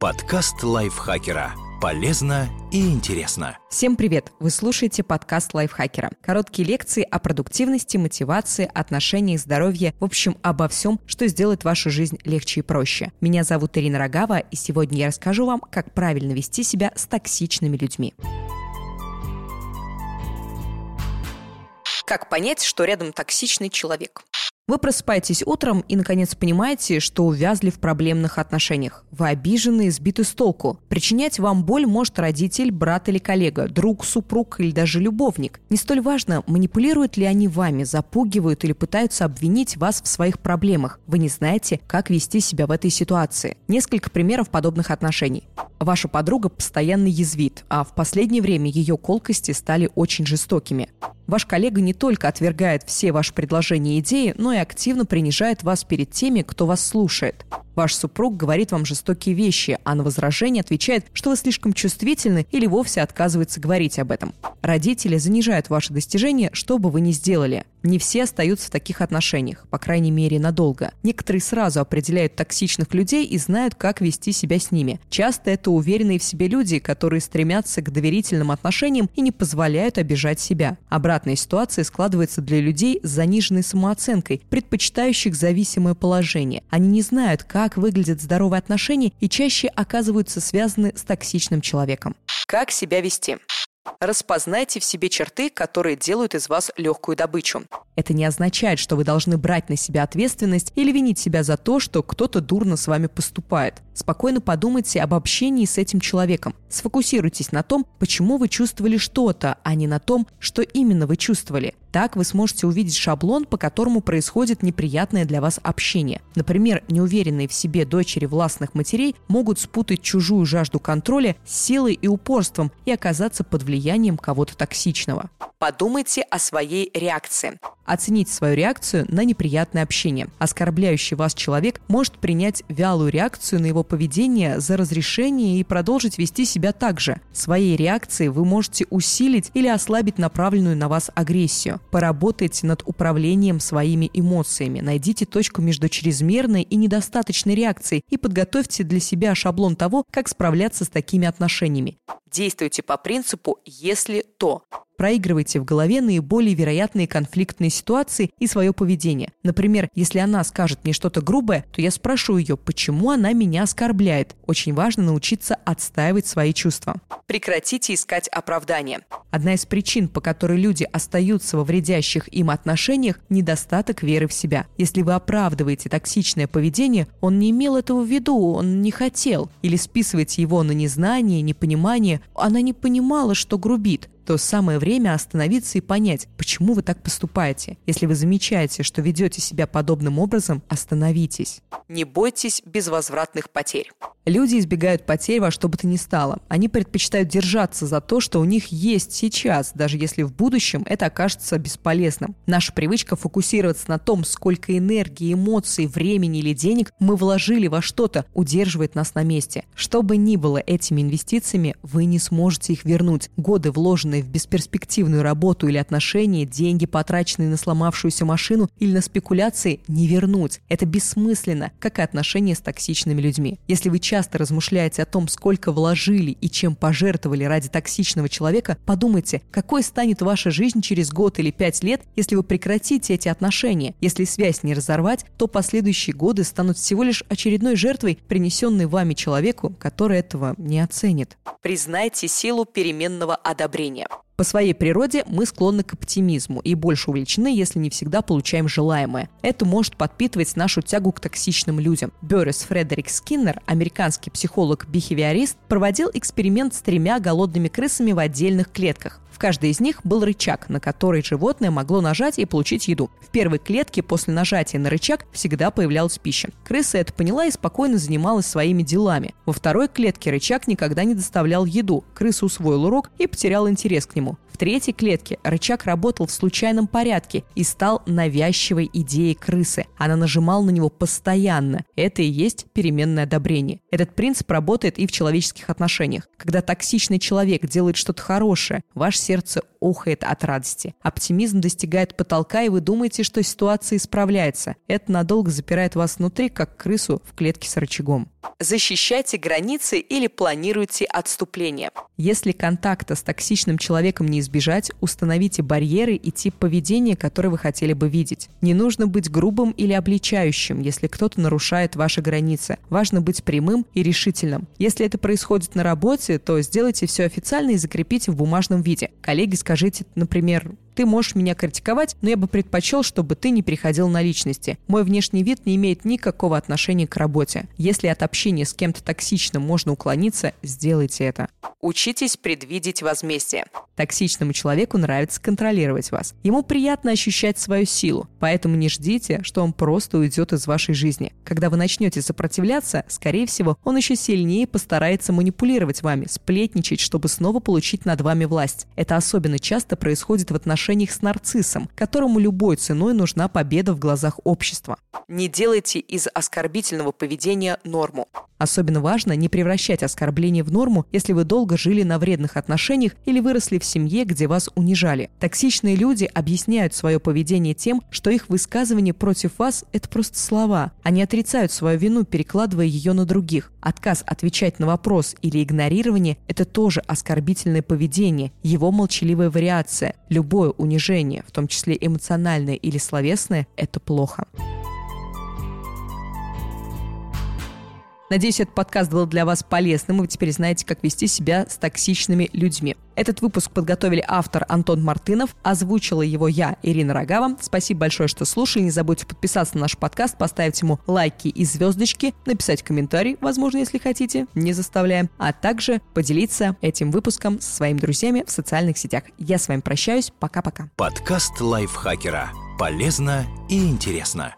Подкаст лайфхакера. Полезно и интересно. Всем привет! Вы слушаете подкаст лайфхакера. Короткие лекции о продуктивности, мотивации, отношениях, здоровье, в общем, обо всем, что сделает вашу жизнь легче и проще. Меня зовут Ирина Рогава, и сегодня я расскажу вам, как правильно вести себя с токсичными людьми. Как понять, что рядом токсичный человек? Вы просыпаетесь утром и, наконец, понимаете, что увязли в проблемных отношениях. Вы обижены и сбиты с толку. Причинять вам боль может родитель, брат или коллега, друг, супруг или даже любовник. Не столь важно, манипулируют ли они вами, запугивают или пытаются обвинить вас в своих проблемах. Вы не знаете, как вести себя в этой ситуации. Несколько примеров подобных отношений. Ваша подруга постоянно язвит, а в последнее время ее колкости стали очень жестокими. Ваш коллега не только отвергает все ваши предложения и идеи, но и активно принижает вас перед теми, кто вас слушает. Ваш супруг говорит вам жестокие вещи, а на возражение отвечает, что вы слишком чувствительны или вовсе отказывается говорить об этом. Родители занижают ваши достижения, что бы вы ни сделали. Не все остаются в таких отношениях, по крайней мере, надолго. Некоторые сразу определяют токсичных людей и знают, как вести себя с ними. Часто это уверенные в себе люди, которые стремятся к доверительным отношениям и не позволяют обижать себя. Обратная ситуация складывается для людей с заниженной самооценкой, предпочитающих зависимое положение. Они не знают, как выглядят здоровые отношения и чаще оказываются связаны с токсичным человеком. Как себя вести? Распознайте в себе черты, которые делают из вас легкую добычу. Это не означает, что вы должны брать на себя ответственность или винить себя за то, что кто-то дурно с вами поступает. Спокойно подумайте об общении с этим человеком. Сфокусируйтесь на том, почему вы чувствовали что-то, а не на том, что именно вы чувствовали. Так вы сможете увидеть шаблон, по которому происходит неприятное для вас общение. Например, неуверенные в себе дочери властных матерей могут спутать чужую жажду контроля с силой и упорством и оказаться под влиянием кого-то токсичного. Подумайте о своей реакции. Оцените свою реакцию на неприятное общение. Оскорбляющий вас человек может принять вялую реакцию на его поведение за разрешение и продолжить вести себя так же. Своей реакцией вы можете усилить или ослабить направленную на вас агрессию. Поработайте над управлением своими эмоциями. Найдите точку между чрезмерной и недостаточной реакцией и подготовьте для себя шаблон того, как справляться с такими отношениями. Действуйте по принципу «если то». Проигрывайте в голове наиболее вероятные конфликтные ситуации и свое поведение. Например, если она скажет мне что-то грубое, то я спрошу ее, почему она меня оскорбляет. Очень важно научиться отстаивать свои чувства. Прекратите искать оправдания. Одна из причин, по которой люди остаются во вредящих им отношениях – недостаток веры в себя. Если вы оправдываете токсичное поведение, он не имел этого в виду, он не хотел. Или списываете его на незнание, непонимание, она не понимала, что грубит то самое время остановиться и понять, почему вы так поступаете. Если вы замечаете, что ведете себя подобным образом, остановитесь. Не бойтесь безвозвратных потерь. Люди избегают потерь во что бы то ни стало. Они предпочитают держаться за то, что у них есть сейчас, даже если в будущем это окажется бесполезным. Наша привычка фокусироваться на том, сколько энергии, эмоций, времени или денег мы вложили во что-то, удерживает нас на месте. Что бы ни было этими инвестициями, вы не сможете их вернуть. Годы, вложенные в бесперспективную работу или отношения, деньги, потраченные на сломавшуюся машину или на спекуляции, не вернуть. Это бессмысленно, как и отношения с токсичными людьми. Если вы часто размышляете о том, сколько вложили и чем пожертвовали ради токсичного человека, подумайте, какой станет ваша жизнь через год или пять лет, если вы прекратите эти отношения. Если связь не разорвать, то последующие годы станут всего лишь очередной жертвой, принесенной вами человеку, который этого не оценит. Признайте силу переменного одобрения. По своей природе мы склонны к оптимизму и больше увлечены, если не всегда получаем желаемое. Это может подпитывать нашу тягу к токсичным людям. Беррис Фредерик Скиннер, американский психолог-бихевиорист, проводил эксперимент с тремя голодными крысами в отдельных клетках каждой из них был рычаг, на который животное могло нажать и получить еду. В первой клетке после нажатия на рычаг всегда появлялась пища. Крыса это поняла и спокойно занималась своими делами. Во второй клетке рычаг никогда не доставлял еду. Крыса усвоил урок и потерял интерес к нему тему – третьей клетке рычаг работал в случайном порядке и стал навязчивой идеей крысы. Она нажимала на него постоянно. Это и есть переменное одобрение. Этот принцип работает и в человеческих отношениях. Когда токсичный человек делает что-то хорошее, ваше сердце охает от радости. Оптимизм достигает потолка, и вы думаете, что ситуация исправляется. Это надолго запирает вас внутри, как крысу в клетке с рычагом. Защищайте границы или планируйте отступление. Если контакта с токсичным человеком не избежать, установите барьеры и тип поведения, который вы хотели бы видеть. Не нужно быть грубым или обличающим, если кто-то нарушает ваши границы. Важно быть прямым и решительным. Если это происходит на работе, то сделайте все официально и закрепите в бумажном виде. Коллеги, скажите, например, ты можешь меня критиковать, но я бы предпочел, чтобы ты не переходил на личности. Мой внешний вид не имеет никакого отношения к работе. Если от общения с кем-то токсичным можно уклониться, сделайте это. Учитесь предвидеть возмездие. Токсичному человеку нравится контролировать вас. Ему приятно ощущать свою силу, поэтому не ждите, что он просто уйдет из вашей жизни. Когда вы начнете сопротивляться, скорее всего, он еще сильнее постарается манипулировать вами, сплетничать, чтобы снова получить над вами власть. Это особенно часто происходит в отношениях отношениях с нарциссом, которому любой ценой нужна победа в глазах общества. Не делайте из оскорбительного поведения норму. Особенно важно не превращать оскорбление в норму, если вы долго жили на вредных отношениях или выросли в семье, где вас унижали. Токсичные люди объясняют свое поведение тем, что их высказывание против вас – это просто слова. Они отрицают свою вину, перекладывая ее на других. Отказ отвечать на вопрос или игнорирование – это тоже оскорбительное поведение, его молчаливая вариация. Любое унижение, в том числе эмоциональное или словесное – это плохо. Надеюсь, этот подкаст был для вас полезным, и вы теперь знаете, как вести себя с токсичными людьми. Этот выпуск подготовили автор Антон Мартынов, озвучила его я, Ирина Рогава. Спасибо большое, что слушали. Не забудьте подписаться на наш подкаст, поставить ему лайки и звездочки, написать комментарий, возможно, если хотите, не заставляем, а также поделиться этим выпуском со своими друзьями в социальных сетях. Я с вами прощаюсь. Пока-пока. Подкаст лайфхакера. Полезно и интересно.